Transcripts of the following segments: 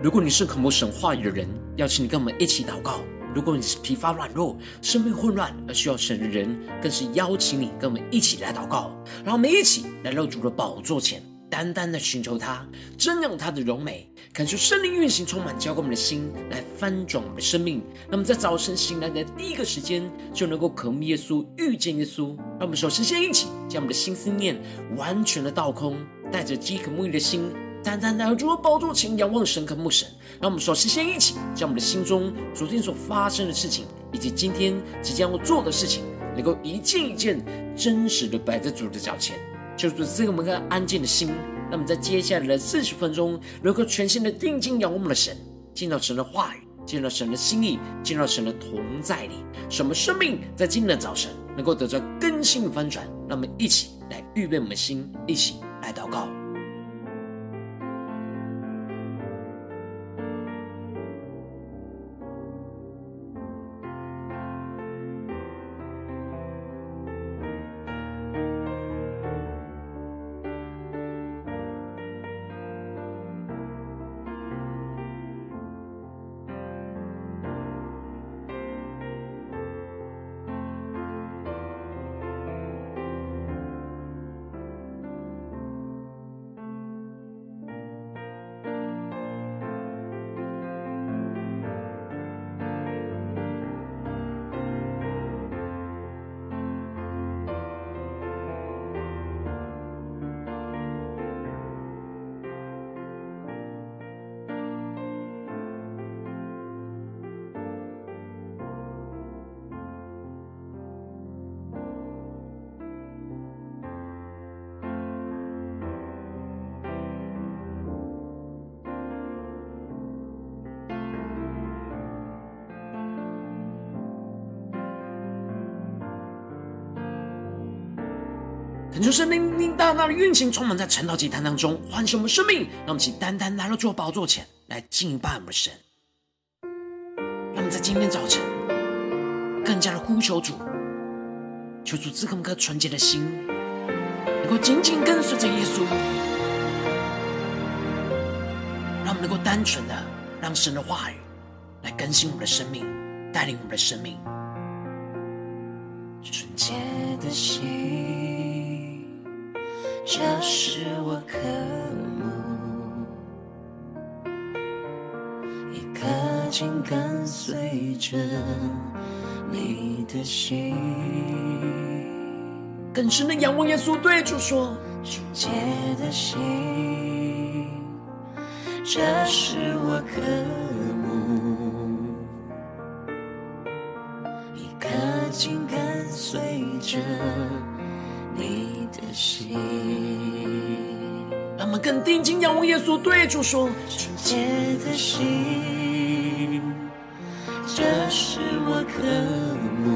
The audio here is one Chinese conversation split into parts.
如果你是渴慕神话语的人，邀请你跟我们一起祷告；如果你是疲乏软弱、生命混乱而需要神的人，更是邀请你跟我们一起来祷告。让我们一起来到主的宝座前，单单的寻求他，瞻仰他的荣美，感受圣灵运行充满，浇灌我们的心，来翻转我们的生命。那么在早晨醒来的第一个时间，就能够渴慕耶稣、遇见耶稣。让我们首先先一起将我们的心思念完全的倒空，带着饥渴沐浴的心。单单来到主的宝座前，仰望神、渴慕神。让我们首先先一起将我们的心中昨天所发生的事情，以及今天即将要做的事情，能够一件一件真实的摆在主的脚前，就是赐给我们安静的心。那么在接下来的四十分钟，能够全心的定睛仰望我们的神，见到神的话语，见到神的心意，见到神的同在里，使我们生命在今天的早晨能够得到更新的翻转。让我们一起来预备我们的心，一起来祷告。恳求圣灵大大的运行，充满在晨祷祭坛当中，唤醒我们生命。让我们请单单来到主宝座前来敬拜我们的神。让我们在今天早晨更加的呼求主，求主赐给我们颗纯洁的心，能够紧紧跟随着耶稣。让我们能够单纯的让神的话语来更新我们的生命，带领我们的生命。纯洁的心。这是我渴慕，一颗紧跟随着你的心，更深的仰望耶稣，对主说：纯洁的心，这是我渴慕，一颗紧跟随着。心，让我们更定睛仰望耶稣，对主说：纯洁的心，这是我渴慕，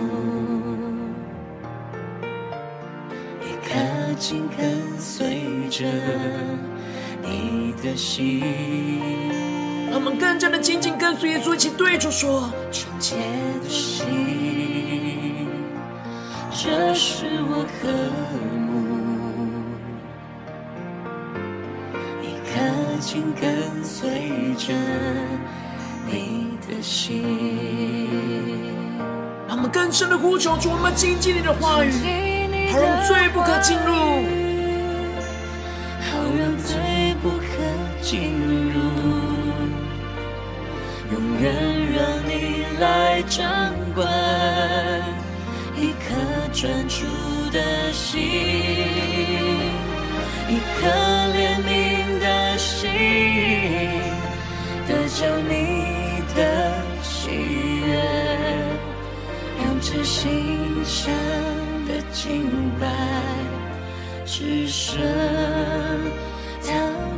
一颗紧跟随着你的心。让我们更加的紧紧跟随耶稣，一起对主说：纯洁的心。这是我渴慕，紧跟随着你的心。让我们更深的呼求，主，我们紧紧你的话语，好让罪不可进入，好让罪不可进入，永远让你来掌管。一颗专注的心，一颗怜悯的心，得着你的喜悦，用这心香的敬拜，只剩到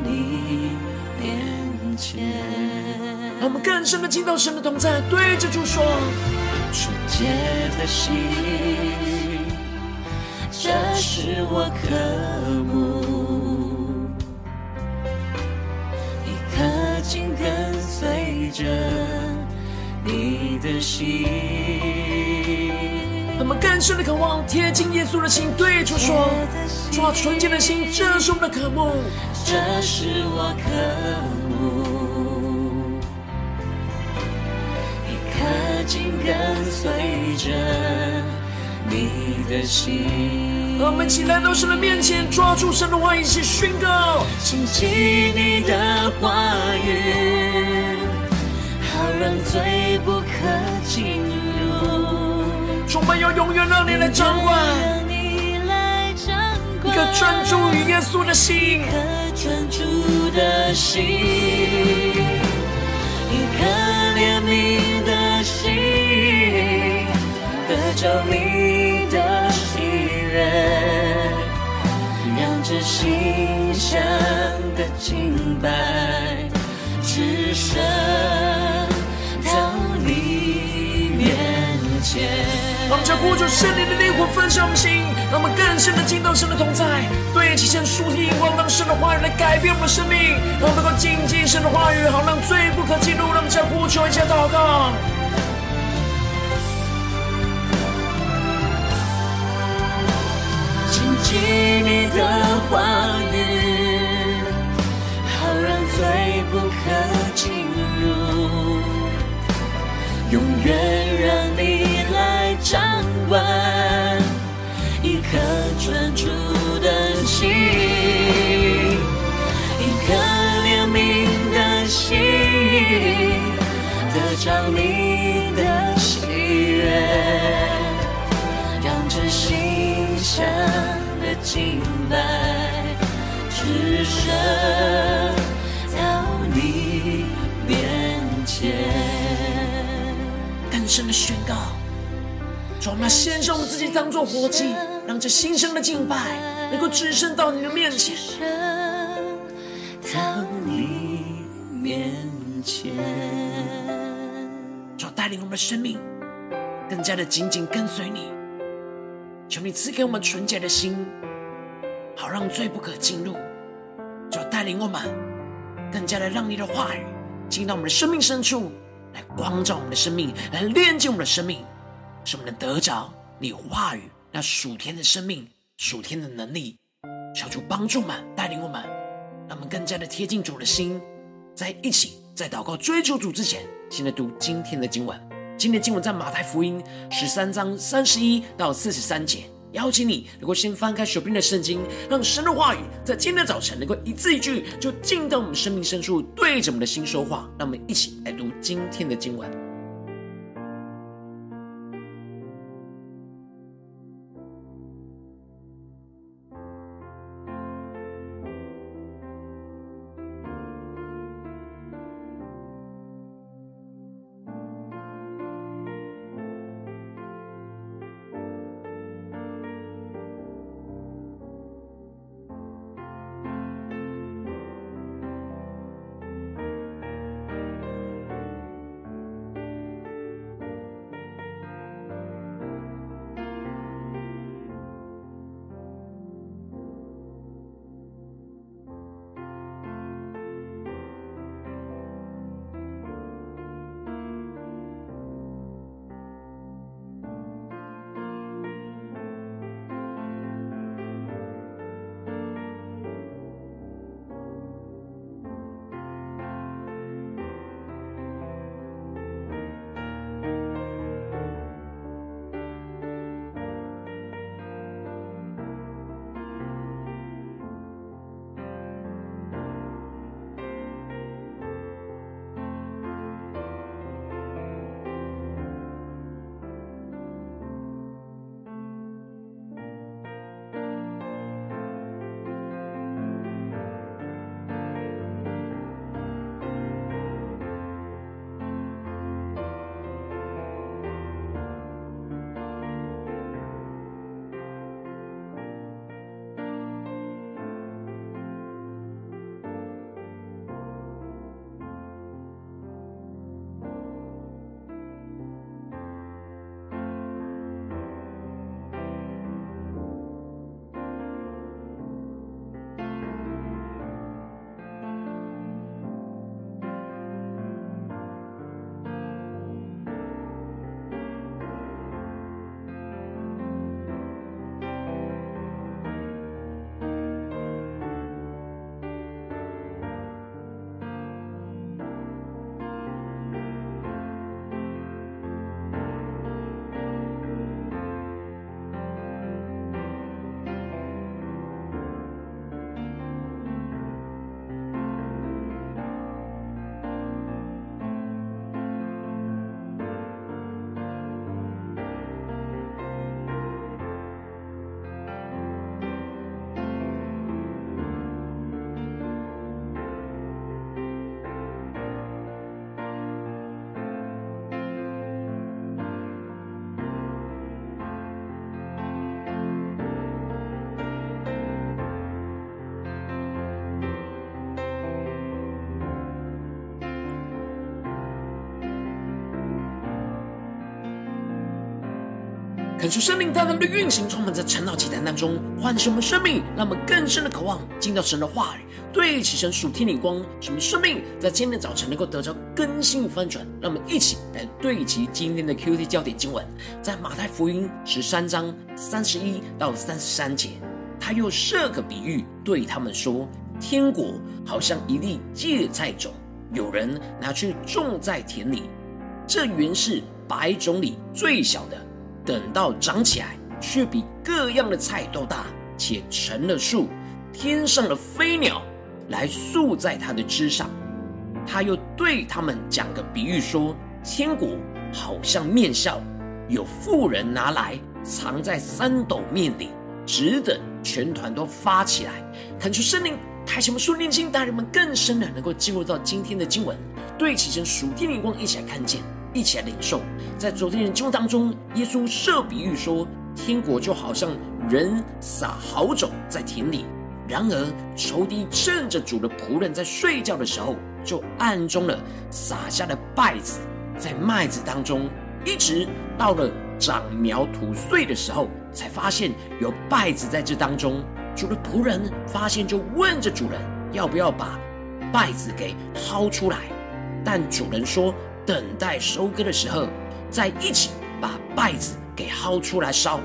你面前。让我们更深的进到神的同在，对着主说。纯洁的心，这是我渴慕，着你的心，我们更深的渴望贴近耶稣的心，对主说，抓住纯净的心，这是我们的渴慕。这是我渴慕，一颗紧跟随着你的心，我们一起来到神的面前，抓住神的话语，起宣告，亲近你的话语。好让罪不可进入。充满要永远让你来掌管。一颗专注于耶稣的心，一颗专注的心，一颗怜悯的心，得着你的喜悦，让这心香的敬拜只剩前。让我们将呼求圣灵的灵火焚烧我们心。让我们更深的进到神的同在，对齐神属天眼光，让神的话语来改变我们的生命，让我们能够谨记神的话语，好让罪不可进入。让我们再呼求一下祷告，谨记你的话语，好让罪不可进入，永远让你掌管。一颗专注的心，一颗怜悯的心，得着你的喜悦，让这馨香的敬拜只剩到你面前。更深的宣告，主，我们要献上我们自己当作活祭。让这新生的敬拜能够直升到你的面前，到你面前，主带领我们的生命更加的紧紧跟随你。求你赐给我们纯洁的心，好让罪不可进入。主带领我们更加的让你的话语进到我们的生命深处，来光照我们的生命，来炼净我们的生命，使我们能得着你话语。那属天的生命，属天的能力，求主帮助们，带领我们，让我们更加的贴近主的心，在一起，在祷告追求主之前，先来读今天的经文。今天的经文在马太福音十三章三十一到四十三节。邀请你能够先翻开手边的圣经，让神的话语在今天的早晨能够一字一句就进到我们生命深处，对着我们的心说话。让我们一起来读今天的经文。感受圣灵大胆的运行，充满在晨祷祭坛当中，唤醒我们生命，让我们更深的渴望进到神的话语，对齐神属天的光，使我们生命在今天早晨能够得着更新与翻转。让我们一起来对齐今天的 QT 焦点经文，在马太福音十三章三十一到三十三节，他又设个比喻对他们说：天国好像一粒芥菜种，有人拿去种在田里，这原是百种里最小的。等到长起来，却比各样的菜都大，且成了树，天上的飞鸟来宿在它的枝上。他又对他们讲个比喻说：天国好像面酵，有妇人拿来藏在三斗面里，只等全团都发起来。恳求圣灵开启我们属灵心，大人们更深的能够进入到今天的经文，对齐成属天灵光，一起来看见。一起来领受，在昨天的经文当中，耶稣设比喻说，天国就好像人撒好种在田里，然而仇敌趁着主的仆人在睡觉的时候，就暗中了撒下了稗子在麦子当中，一直到了长苗吐穗的时候，才发现有稗子在这当中。主的仆人发现，就问着主人要不要把稗子给薅出来，但主人说。等待收割的时候，再一起把稗子给薅出来烧，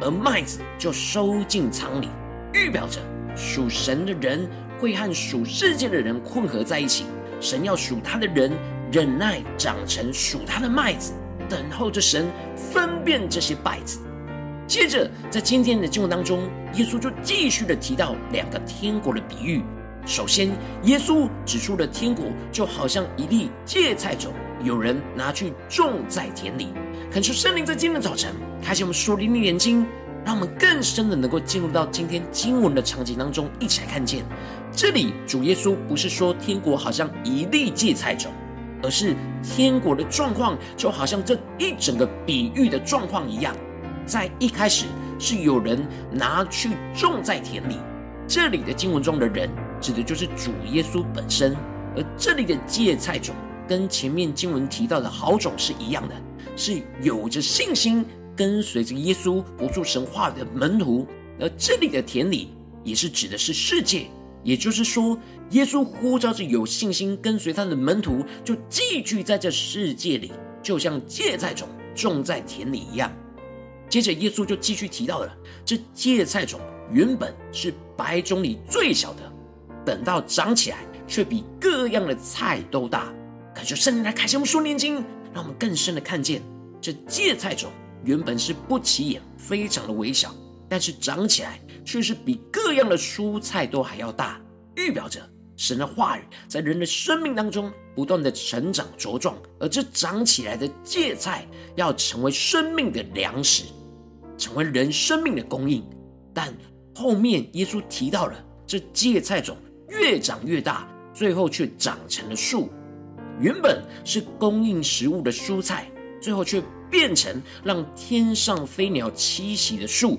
而麦子就收进仓里，预表着属神的人会和属世界的人混合在一起。神要属他的人忍耐长成属他的麦子，等候着神分辨这些稗子。接着，在今天的经文当中，耶稣就继续的提到两个天国的比喻。首先，耶稣指出了天国就好像一粒芥菜种。有人拿去种在田里，恳求圣灵在今天早晨开启我们属灵的眼睛，让我们更深的能够进入到今天经文的场景当中，一起来看见。这里主耶稣不是说天国好像一粒芥菜种，而是天国的状况就好像这一整个比喻的状况一样。在一开始是有人拿去种在田里，这里的经文中的人指的就是主耶稣本身，而这里的芥菜种。跟前面经文提到的好种是一样的，是有着信心跟随着耶稣不住神话的门徒。而这里的田里也是指的是世界，也就是说，耶稣呼召着有信心跟随他的门徒，就寄居在这世界里，就像芥菜种种在田里一样。接着，耶稣就继续提到了，这芥菜种原本是白种里最小的，等到长起来，却比各样的菜都大。感觉圣灵来开启我们属灵眼睛，让我们更深的看见，这芥菜种原本是不起眼，非常的微小，但是长起来却是比各样的蔬菜都还要大，预表着神的话语在人的生命当中不断的成长茁壮，而这长起来的芥菜要成为生命的粮食，成为人生命的供应。但后面耶稣提到了这芥菜种越长越大，最后却长成了树。原本是供应食物的蔬菜，最后却变成让天上飞鸟栖息的树。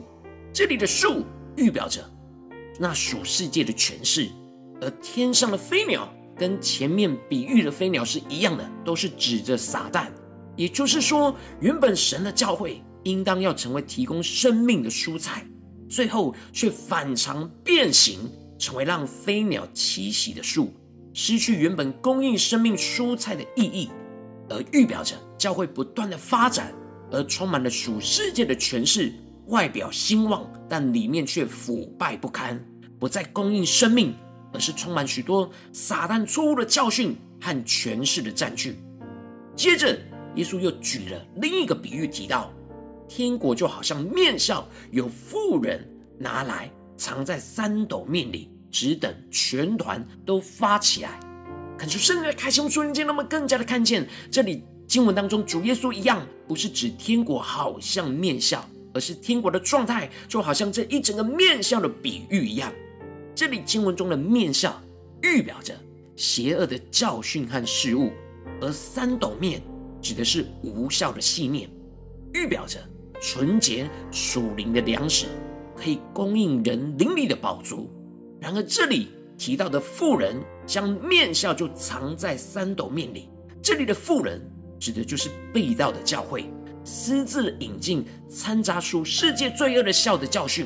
这里的树预表着那属世界的权势，而天上的飞鸟跟前面比喻的飞鸟是一样的，都是指着撒旦。也就是说，原本神的教会应当要成为提供生命的蔬菜，最后却反常变形，成为让飞鸟栖息的树。失去原本供应生命蔬菜的意义，而预表着教会不断的发展，而充满了属世界的权势，外表兴旺，但里面却腐败不堪，不再供应生命，而是充满许多撒旦错误的教训和权势的占据。接着，耶稣又举了另一个比喻，提到天国就好像面上，有富人拿来藏在三斗面里。只等全团都发起来，恳求圣灵的开启我们属灵眼睛，让我们更加的看见这里经文当中主耶稣一样，不是指天国好像面酵，而是天国的状态就好像这一整个面酵的比喻一样。这里经文中的面酵预表着邪恶的教训和事物，而三斗面指的是无效的细面，预表着纯洁属灵的粮食，可以供应人灵力的宝足。然而，这里提到的富人将面酵就藏在三斗面里，这里的富人指的就是被盗的教会，私自引进掺杂出世界罪恶的笑的教训，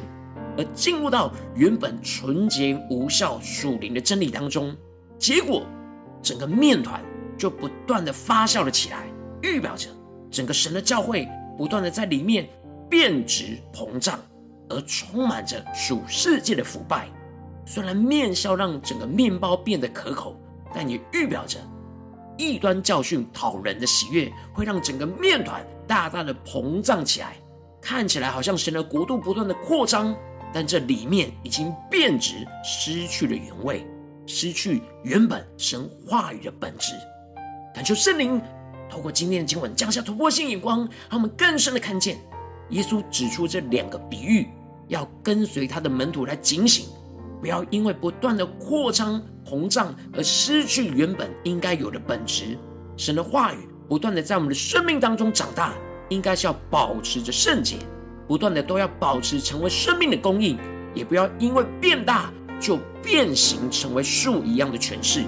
而进入到原本纯洁无效属灵的真理当中，结果整个面团就不断的发酵了起来，预表着整个神的教会不断的在里面变质膨胀，而充满着属世界的腐败。虽然面酵让整个面包变得可口，但也预表着。异端教训讨人的喜悦，会让整个面团大大的膨胀起来，看起来好像神的国度不断的扩张，但这里面已经变质，失去了原味，失去原本神话语的本质。感求圣灵透过今天的经文降下突破性眼光，让我们更深的看见耶稣指出这两个比喻，要跟随他的门徒来警醒。不要因为不断的扩张膨胀而失去原本应该有的本质。神的话语不断的在我们的生命当中长大，应该是要保持着圣洁，不断的都要保持成为生命的供应，也不要因为变大就变形成为树一样的权势，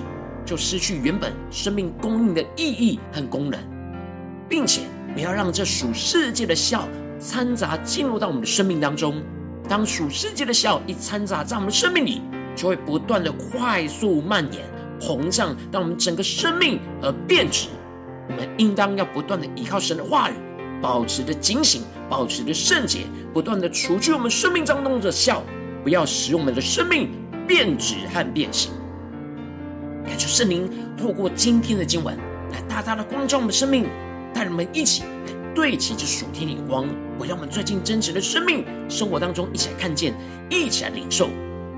就失去原本生命供应的意义和功能，并且不要让这属世界的笑掺杂进入到我们的生命当中。当属世界的笑一掺杂在我们生命里，就会不断的快速蔓延、膨胀，让我们整个生命而变质。我们应当要不断的依靠神的话语，保持着警醒，保持着圣洁，不断的除去我们生命当中的笑，不要使我们的生命变质和变形。感谢圣灵透过今天的经文，来大大的光照我们的生命，带我们一起来对齐这属天的光。我让我们最近真实的生命生活当中一起来看见，一起来领受。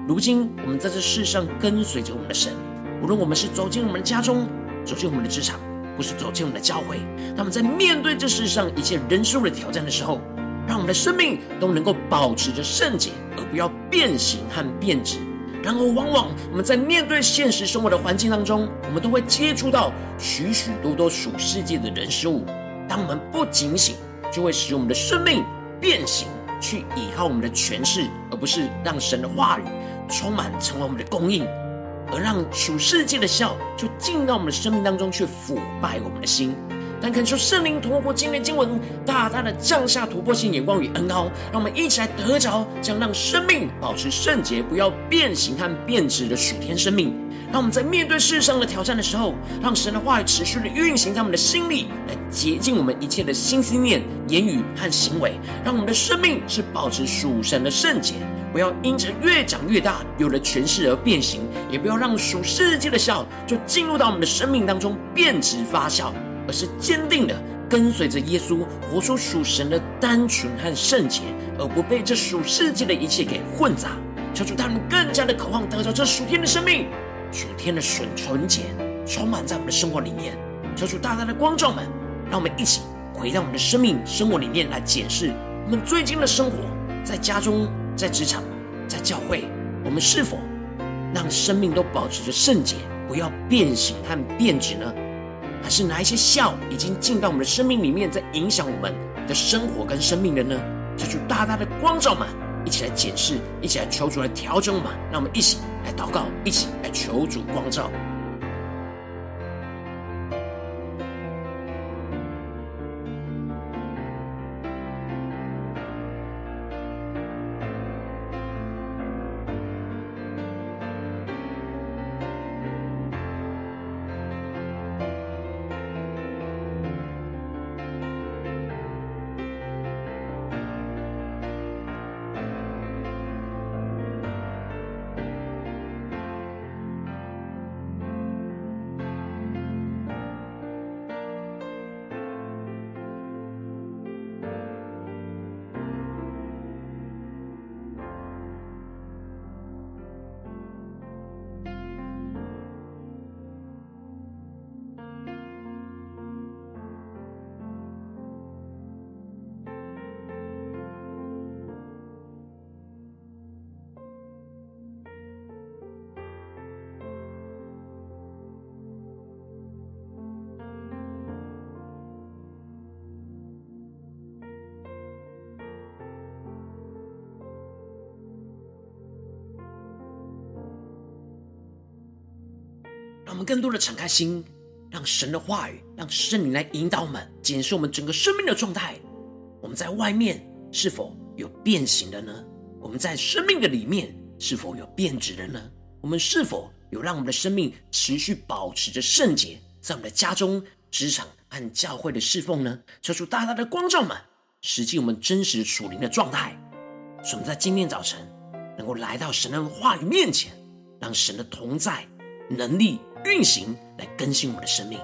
如今我们在这世上跟随着我们的神，无论我们是走进我们的家中，走进我们的职场，或是走进我们的教会，他们在面对这世上一切人事物的挑战的时候，让我们的生命都能够保持着圣洁，而不要变形和变质。然而，往往我们在面对现实生活的环境当中，我们都会接触到许许多多属世界的人事物。当我们不警醒，就会使我们的生命变形，去依靠我们的权势，而不是让神的话语充满成为我们的供应，而让属世界的笑就进到我们的生命当中，去腐败我们的心。但恳求圣灵透过今天经文，大大的降下突破性眼光与恩膏，让我们一起来得着，将让生命保持圣洁，不要变形和变质的属天生命。让我们在面对世上的挑战的时候，让神的话语持续的运行在我们的心里，来洁净我们一切的心思念、言语和行为。让我们的生命是保持属神的圣洁，不要因着越长越大，有了权势而变形，也不要让属世界的笑就进入到我们的生命当中变质发酵，而是坚定的跟随着耶稣，活出属神的单纯和圣洁，而不被这属世界的一切给混杂。求主他们更加的渴望得到这属天的生命。属天的纯纯洁充满在我们的生活里面，求主大大的光照们，让我们一起回到我们的生命生活里面来检视我们最近的生活，在家中、在职场、在教会，我们是否让生命都保持着圣洁，不要变形和变质呢？还是哪一些笑已经进到我们的生命里面，在影响我们的生活跟生命的呢？求主大大的光照们。一起来检视，一起来求主来调整我们，让我们一起来祷告，一起来求主光照。我们更多的敞开心，让神的话语，让圣灵来引导我们，检视我们整个生命的状态，我们在外面是否有变形的呢？我们在生命的里面是否有变质的呢？我们是否有让我们的生命持续保持着圣洁，在我们的家中、职场和教会的侍奉呢？求主大大的光照们，实际我们真实属灵的状态，使我们在今天早晨能够来到神的话语面前，让神的同在、能力运行，来更新我们的生命。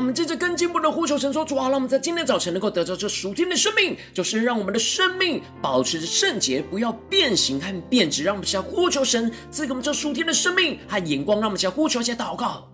我们接着更进一步的呼求神说：“主啊，让我们在今天早晨能够得到这属天的生命，就是让我们的生命保持着圣洁，不要变形和变质。让我们先呼求神赐给我们这属天的生命和眼光。让我们先呼求，下祷告。”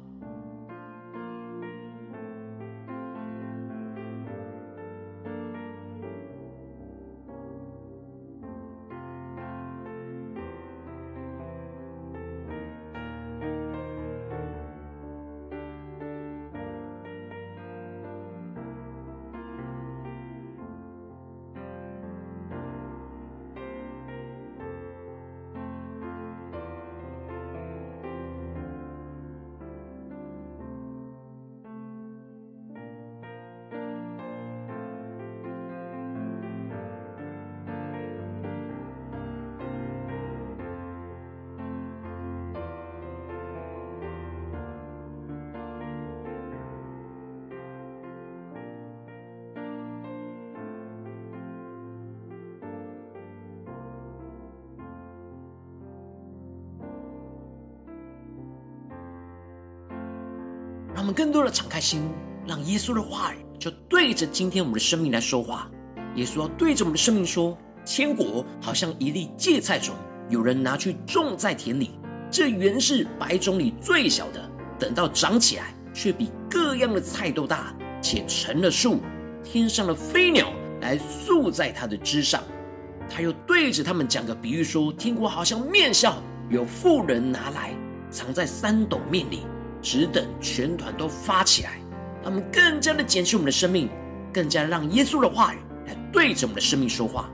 让我们更多的敞开心，让耶稣的话语就对着今天我们的生命来说话。耶稣要对着我们的生命说：“天国好像一粒芥菜种，有人拿去种在田里。这原是百种里最小的，等到长起来，却比各样的菜都大，且成了树。天上的飞鸟来宿在它的枝上。”他又对着他们讲个比喻说：“天国好像面酵，有妇人拿来藏在三斗面里。”只等全团都发起来，他们更加的检视我们的生命，更加让耶稣的话语来对着我们的生命说话。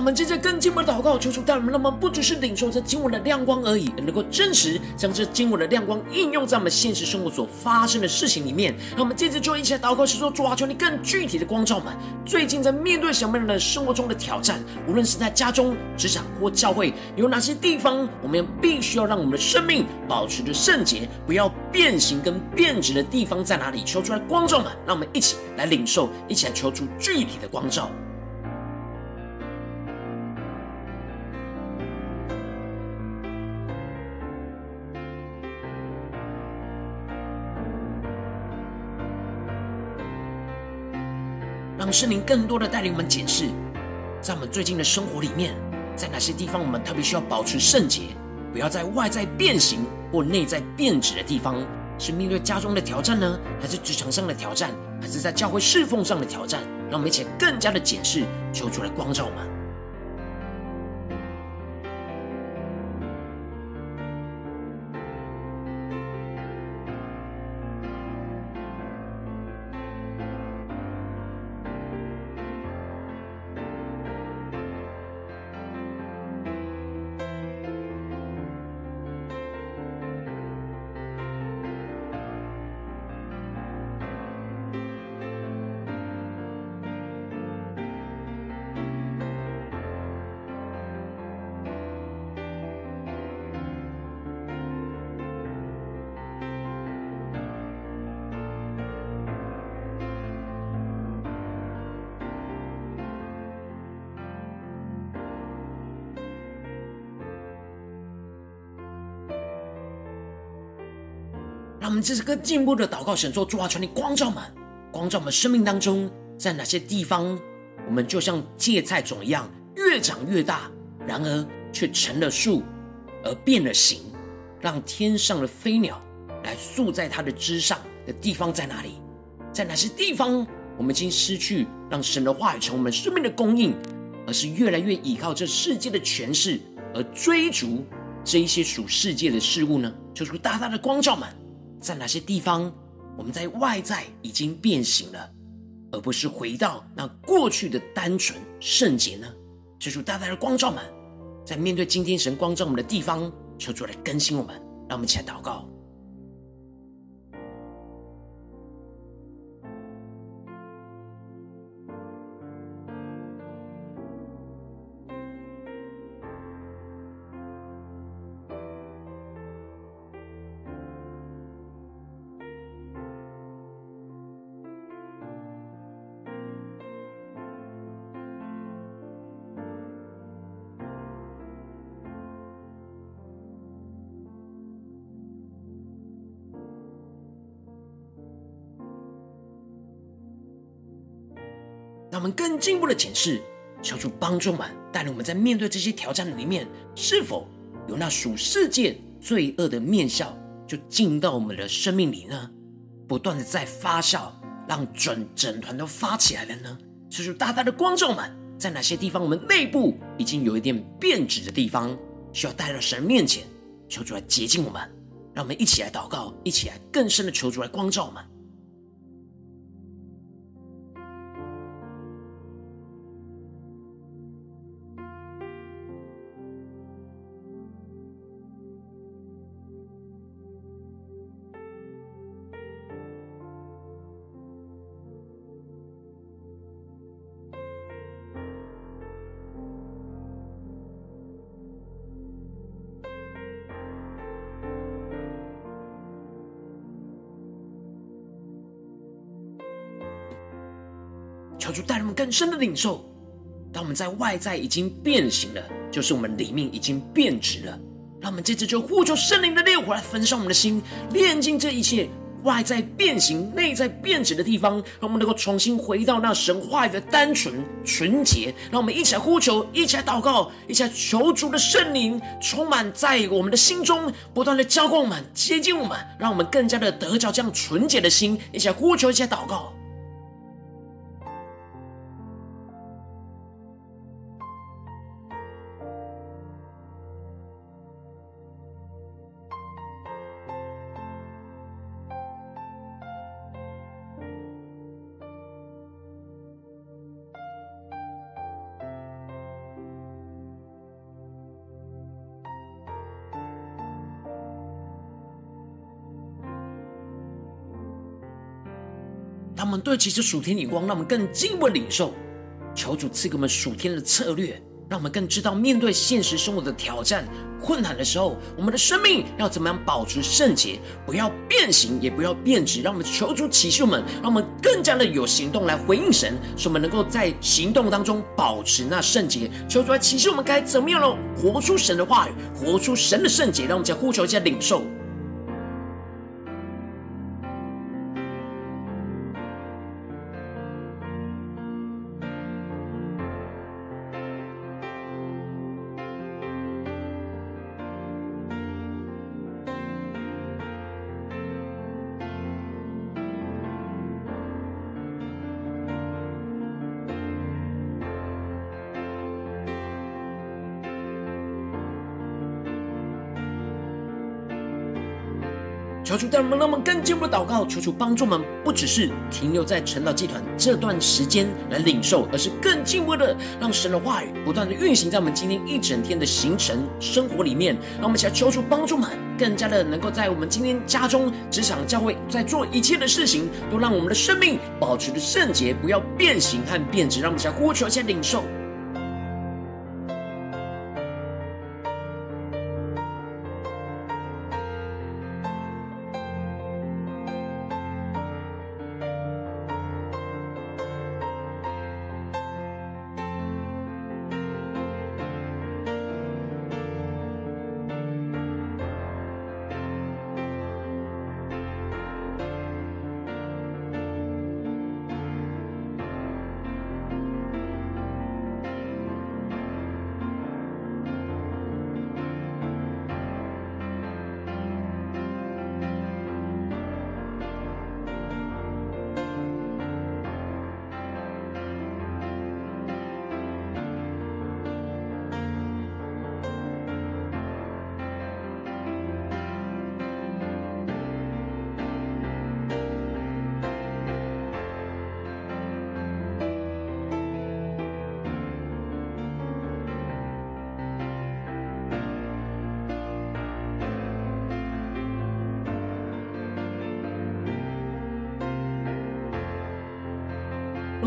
我们接着更进一步的祷告，求主带领我们，让我们不只是领受这经文的亮光而已，能够真实将这经文的亮光应用在我们现实生活所发生的事情里面。那我们接着就一起来祷告，是说主啊，求你更具体的光照们。最近在面对什么样的生活中的挑战，无论是在家中、职场或教会，有哪些地方我们必须要让我们的生命保持着圣洁，不要变形跟变质的地方在哪里？求出来光照们，让我们一起来领受，一起来求出具体的光照。让圣灵更多的带领我们检视，在我们最近的生活里面，在哪些地方我们特别需要保持圣洁，不要在外在变形或内在变质的地方，是面对家中的挑战呢，还是职场上的挑战，还是在教会侍奉上的挑战？让我们一起更加的检视，求主来光照我们。这是更进步的祷告，神说：主啊，求你光照们，光照我们生命当中，在哪些地方，我们就像芥菜种一样，越长越大，然而却成了树，而变了形，让天上的飞鸟来宿在它的枝上的地方在哪里？在哪些地方，我们已经失去让神的话语成为我们生命的供应，而是越来越依靠这世界的权势，而追逐这一些属世界的事物呢？求主大大的光照们。在哪些地方，我们在外在已经变形了，而不是回到那过去的单纯圣洁呢？求主大大的光照们，在面对今天神光照我们的地方，求主来更新我们，让我们一起来祷告。我们更进一步的检视，求主帮助们，带领我们在面对这些挑战里面，是否有那属世界罪恶的面相，就进到我们的生命里呢？不断的在发酵，让整整团都发起来了呢？求主大大的光照们，在哪些地方我们内部已经有一点变质的地方，需要带到神面前，求主来洁净我们。让我们一起来祷告，一起来更深的求主来光照我们。更深的领受，当我们在外在已经变形了，就是我们里面已经变质了。让我们接着就呼求圣灵的烈火来焚烧我们的心，炼净这一切外在变形、内在变质的地方，让我们能够重新回到那神话语的单纯纯洁。让我们一起来呼求，一起来祷告，一起求主的圣灵充满在我们的心中，不断的浇灌我们、接近我们，让我们更加的得着这样纯洁的心。一起来呼求，一起来祷告。他们对其实属天眼光，让我们更进一步领受。求主赐给我们属天的策略，让我们更知道面对现实生活的挑战、困难的时候，我们的生命要怎么样保持圣洁，不要变形，也不要变质。让我们求主启示我们，让我们更加的有行动来回应神，使我们能够在行动当中保持那圣洁。求主来启示我们该怎么样呢？活出神的话语，活出神的圣洁。让我们再呼求一下领受。求主带我们，让我们更进一步的祷告，求主帮助我们，不只是停留在晨祷祭团这段时间来领受，而是更进一步的让神的话语不断的运行在我们今天一整天的行程生活里面。让我们一起来求主帮助们，更加的能够在我们今天家中、职场、教会，在做一切的事情，都让我们的生命保持着圣洁，不要变形和变质。让我们一起来呼求，一下领受。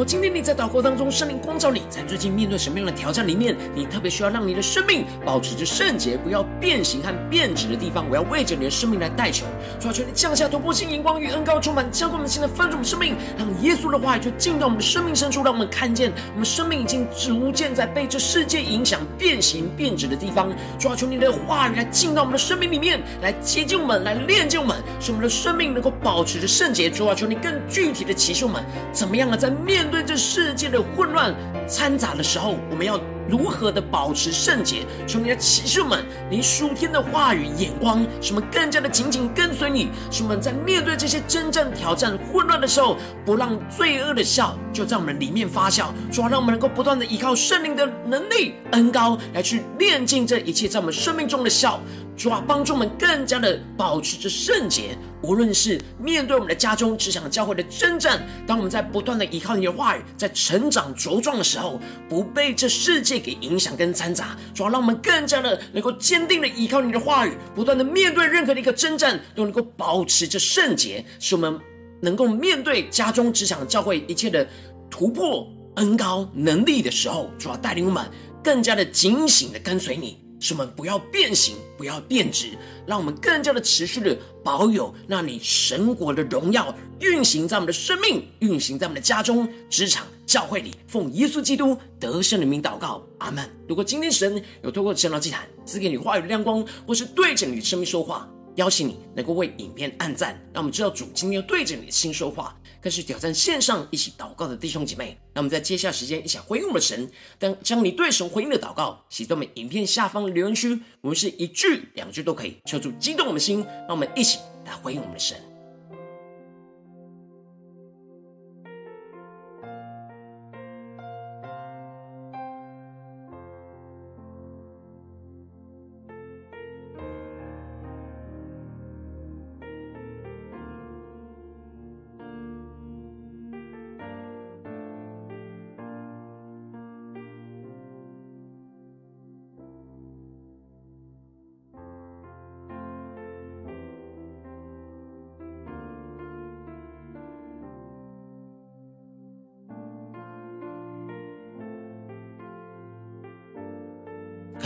今天你在祷告当中，圣灵光照你，在最近面对什么样的挑战里面，你特别需要让你的生命保持着圣洁，不要变形和变质的地方，我要为着你的生命来代求，主啊，求你降下突破性荧光与恩膏充满，浇灌我们现在翻转我们生命，让耶稣的话语就进到我们的生命深处，让我们看见我们生命已经逐渐在被这世界影响变形变质的地方。主啊，求你的话语来进到我们的生命里面，来接近我们，来炼净我们，使我们的生命能够保持着圣洁。主啊，求你更具体的启示我们，怎么样的在面对这世界的混乱掺杂的时候，我们要如何的保持圣洁？求你的骑士们，你属天的话语眼光，使我们更加的紧紧跟随你。使我们在面对这些真正挑战混乱的时候，不让罪恶的笑就在我们里面发酵。主啊，让我们能够不断的依靠圣灵的能力恩膏来去炼净这一切在我们生命中的笑。主啊，帮助我们更加的保持着圣洁。无论是面对我们的家中、职场、教会的征战，当我们在不断的依靠你的话语，在成长茁壮的时候，不被这世界给影响跟掺杂，主要让我们更加的能够坚定的依靠你的话语，不断的面对任何的一个征战，都能够保持着圣洁，使我们能够面对家中、职场、教会一切的突破、恩膏能力的时候，主要带领我们更加的警醒的跟随你。使我们不要变形，不要变质，让我们更加的持续的保有让你神国的荣耀运行在我们的生命，运行在我们的家中、职场、教会里。奉耶稣基督得胜的名祷告，阿门。如果今天神有透过圣道祭坛赐给你话语的亮光，或是对着你的生命说话，邀请你能够为影片按赞，让我们知道主今天要对着你的心说话。更是挑战线上一起祷告的弟兄姐妹，让我们在接下来时间一起回应我们的神。当将你对神回应的祷告写在我们影片下方留言区，我们是一句两句都可以，求主激动我们的心，让我们一起来回应我们的神。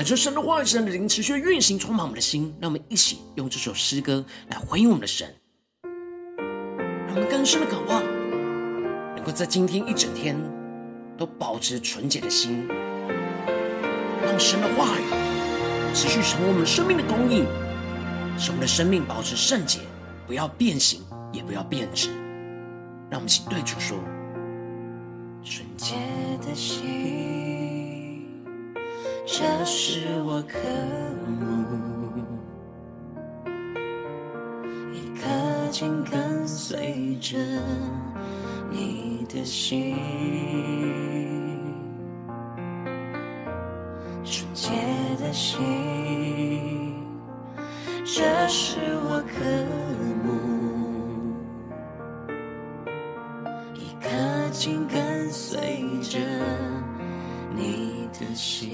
受神的话语，神的灵持续运行，充满我们的心。让我们一起用这首诗歌来回应我们的神，让我们更深的渴望，能够在今天一整天都保持纯洁的心，让神的话语持续成为我们生命的供应，使我们的生命保持圣洁，不要变形，也不要变质。让我们一起对主说：纯洁的心。这是我渴慕。一颗心跟随着你的心，纯洁的心，这是我渴慕。一颗心跟随着你。的心。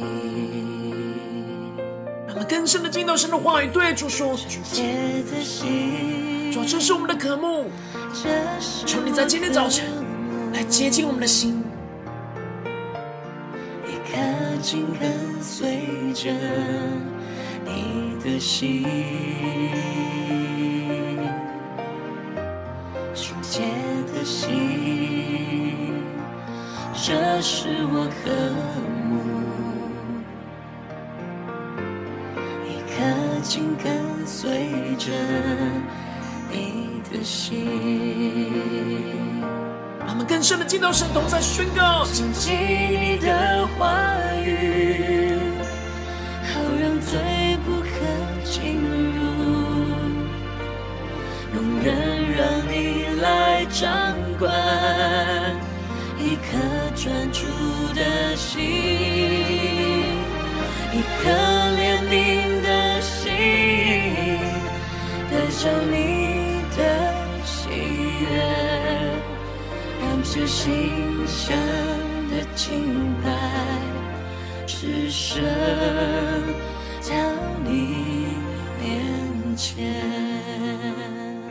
让我们更深的进到神的话语，对主说：主，这是我们的渴慕。求你在今天早晨来接近我们的心，一颗紧跟随着你的心，纯洁的心，这是我渴。紧跟随着你的心。我们更深的进到神同在宣告，谨记你的话语，好让罪不可进入，永远让你来掌管，一颗专注的心，一颗得着你的喜悦。这馨香的清白，只剩到你面前。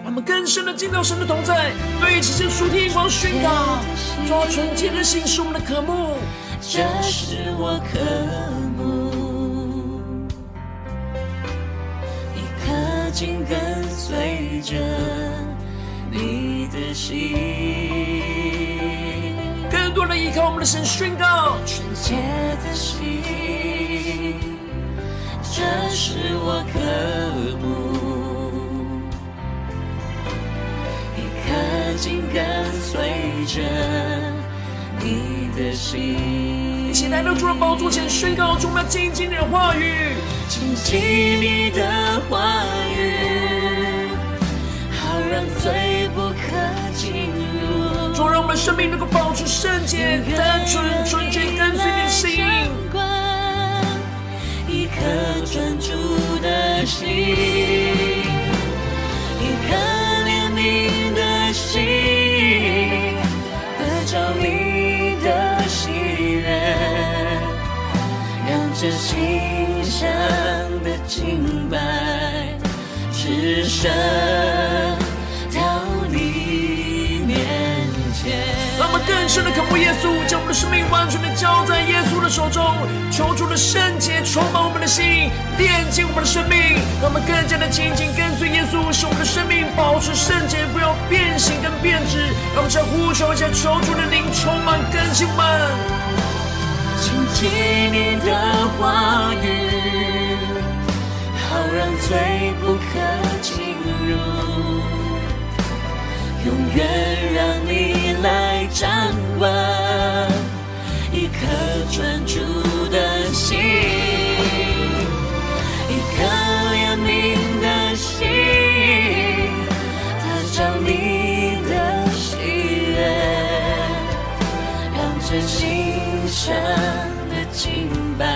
让我们更深的进到神的同在，对齐着属天眼光宣告，抓纯洁的心是我们的渴慕，这是我渴慕，紧跟随着你的心。更多的依靠我们的神宣告，纯洁的心，这是我渴慕，一颗紧跟随着你的心。一起来到主的宝座前宣告，主，我们要紧紧你的话语，紧紧你的生命能够保持圣洁、单纯、纯洁，跟随你的心。一颗专注的心，一颗怜悯的心，得着你的喜悦，让这心香的敬拜，只剩。深的渴慕耶稣，将我们的生命完全的交在耶稣的手中，求主的圣洁充满我们的心，炼净我们的生命，让我们更加的紧紧跟随耶稣，使我们的生命保持圣洁，不要变形跟变质。让我们再呼求一下，求主的灵充满更新我们。谨记你的话语，好让罪不可进入。永远让你来掌管，一颗专注的心，一颗怜悯的心，得着你的喜悦，让这心上的敬拜，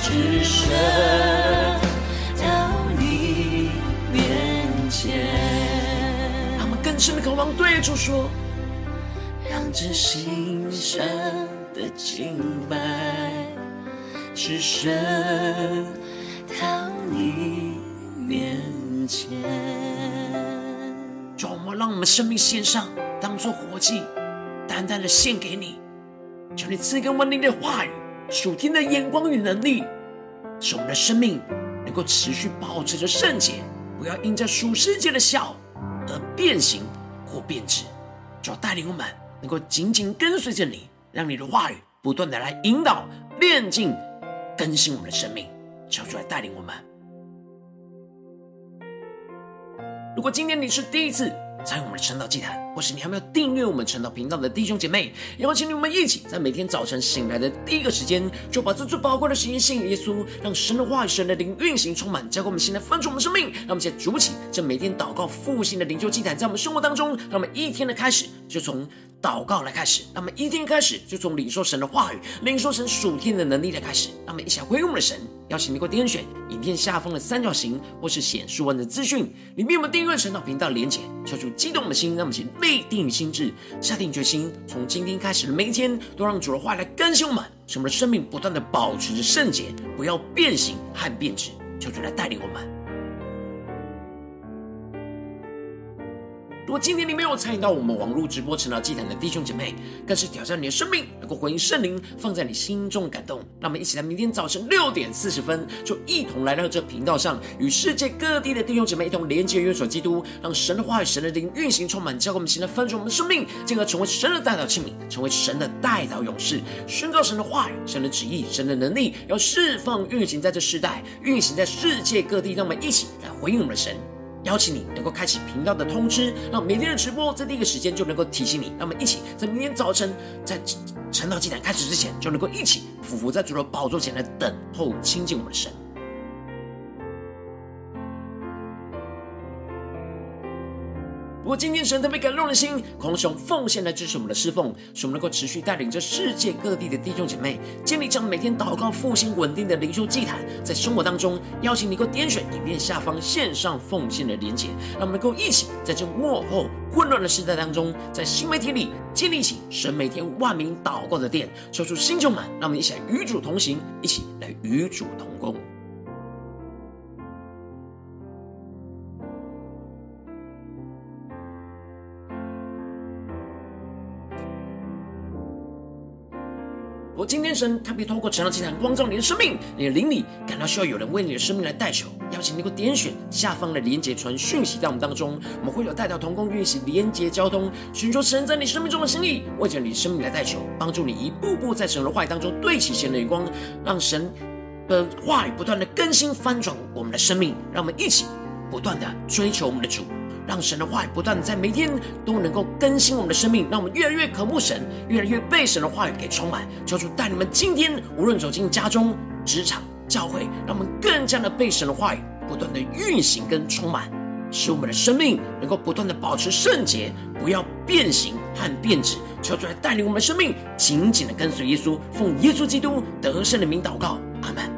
只剩。深的渴望对主说：“让这馨香的敬拜，只剩到你面前。”主，我让我们生命献上，当作活祭，单单的献给你。求你赐给我们你的话语，属天的眼光与能力，使我们的生命能够持续保持着圣洁，不要因着属世界的笑而变形或变质，就要带领我们能够紧紧跟随着你，让你的话语不断的来引导、炼净、更新我们的生命，求主来带领我们。如果今天你是第一次，参与我们的晨祷祭坛，或是你还没有订阅我们晨祷频道的弟兄姐妹，邀请你们一起在每天早晨醒来的第一个时间，就把这最宝贵的时间献给耶稣，让神的话语、神的灵运行充满，交给我们现在分出我们生命。让我们现在筑起这每天祷告复兴的灵修祭坛，在我们生活当中，让我们一天的开始就从祷告来开始，让我们一天开始就从领受神的话语、领受神属天的能力来开始，让我们一起来回应我们的神。邀请你给我点选影片下方的三角形，或是显示文的资讯里面有，我们订阅晨祷频道连结，求主激动的心，让我们一起立定心智，下定决心，从今天开始的每一天，都让主的话来更新我们，使我们的生命不断的保持着圣洁，不要变形和变质。求主来带领我们。如果今天你没有参与到我们网络直播成了祭坛的弟兄姐妹，更是挑战你的生命，能够回应圣灵放在你心中的感动。那么，一起来明天早晨六点四十分，就一同来到这频道上，与世界各地的弟兄姐妹一同连接、约所基督，让神的话语、神的灵运行充满，教给我们新的翻转我们的生命，进而成为神的代祷器皿，成为神的代祷勇士，宣告神的话语、神的旨意、神的能力，要释放运行在这世代，运行在世界各地。让我们一起来回应我们的神。邀请你能够开启频道的通知，让每天的直播在第一个时间就能够提醒你。让我们一起在明天早晨，在晨祷祭坛开始之前，就能够一起匍伏在主的宝座前来等候亲近我们的神。如果今天神特别感动的心，狂熊奉献来支持我们的侍奉，使我们能够持续带领着世界各地的弟兄姐妹建立这样每天祷告复兴稳定的灵修祭坛，在生活当中邀请你能够点选影片下方线上奉献的连结，让我们能够一起在这幕后混乱的时代当中，在新媒体里建立起神每天万名祷告的殿，抽出新旧满，让我们一起来与主同行，一起来与主同工。神特别透过晨祷祭坛光照你的生命，你的灵里感到需要有人为你的生命来代求，邀请你能够点选下方的连结传讯息到我们当中，我们会有代祷同工运行连结交通，寻求神在你生命中的心意，为着你生命来代求，帮助你一步步在神的话语当中对齐神的眼光，让神的话语不断的更新翻转我们的生命，让我们一起不断的追求我们的主。让神的话语不断在每天都能够更新我们的生命，让我们越来越渴慕神，越来越被神的话语给充满。求主带你们今天无论走进家中、职场、教会，让我们更加的被神的话语不断的运行跟充满，使我们的生命能够不断的保持圣洁，不要变形和变质。求主来带领我们的生命紧紧的跟随耶稣，奉耶稣基督得胜的名祷告，阿门。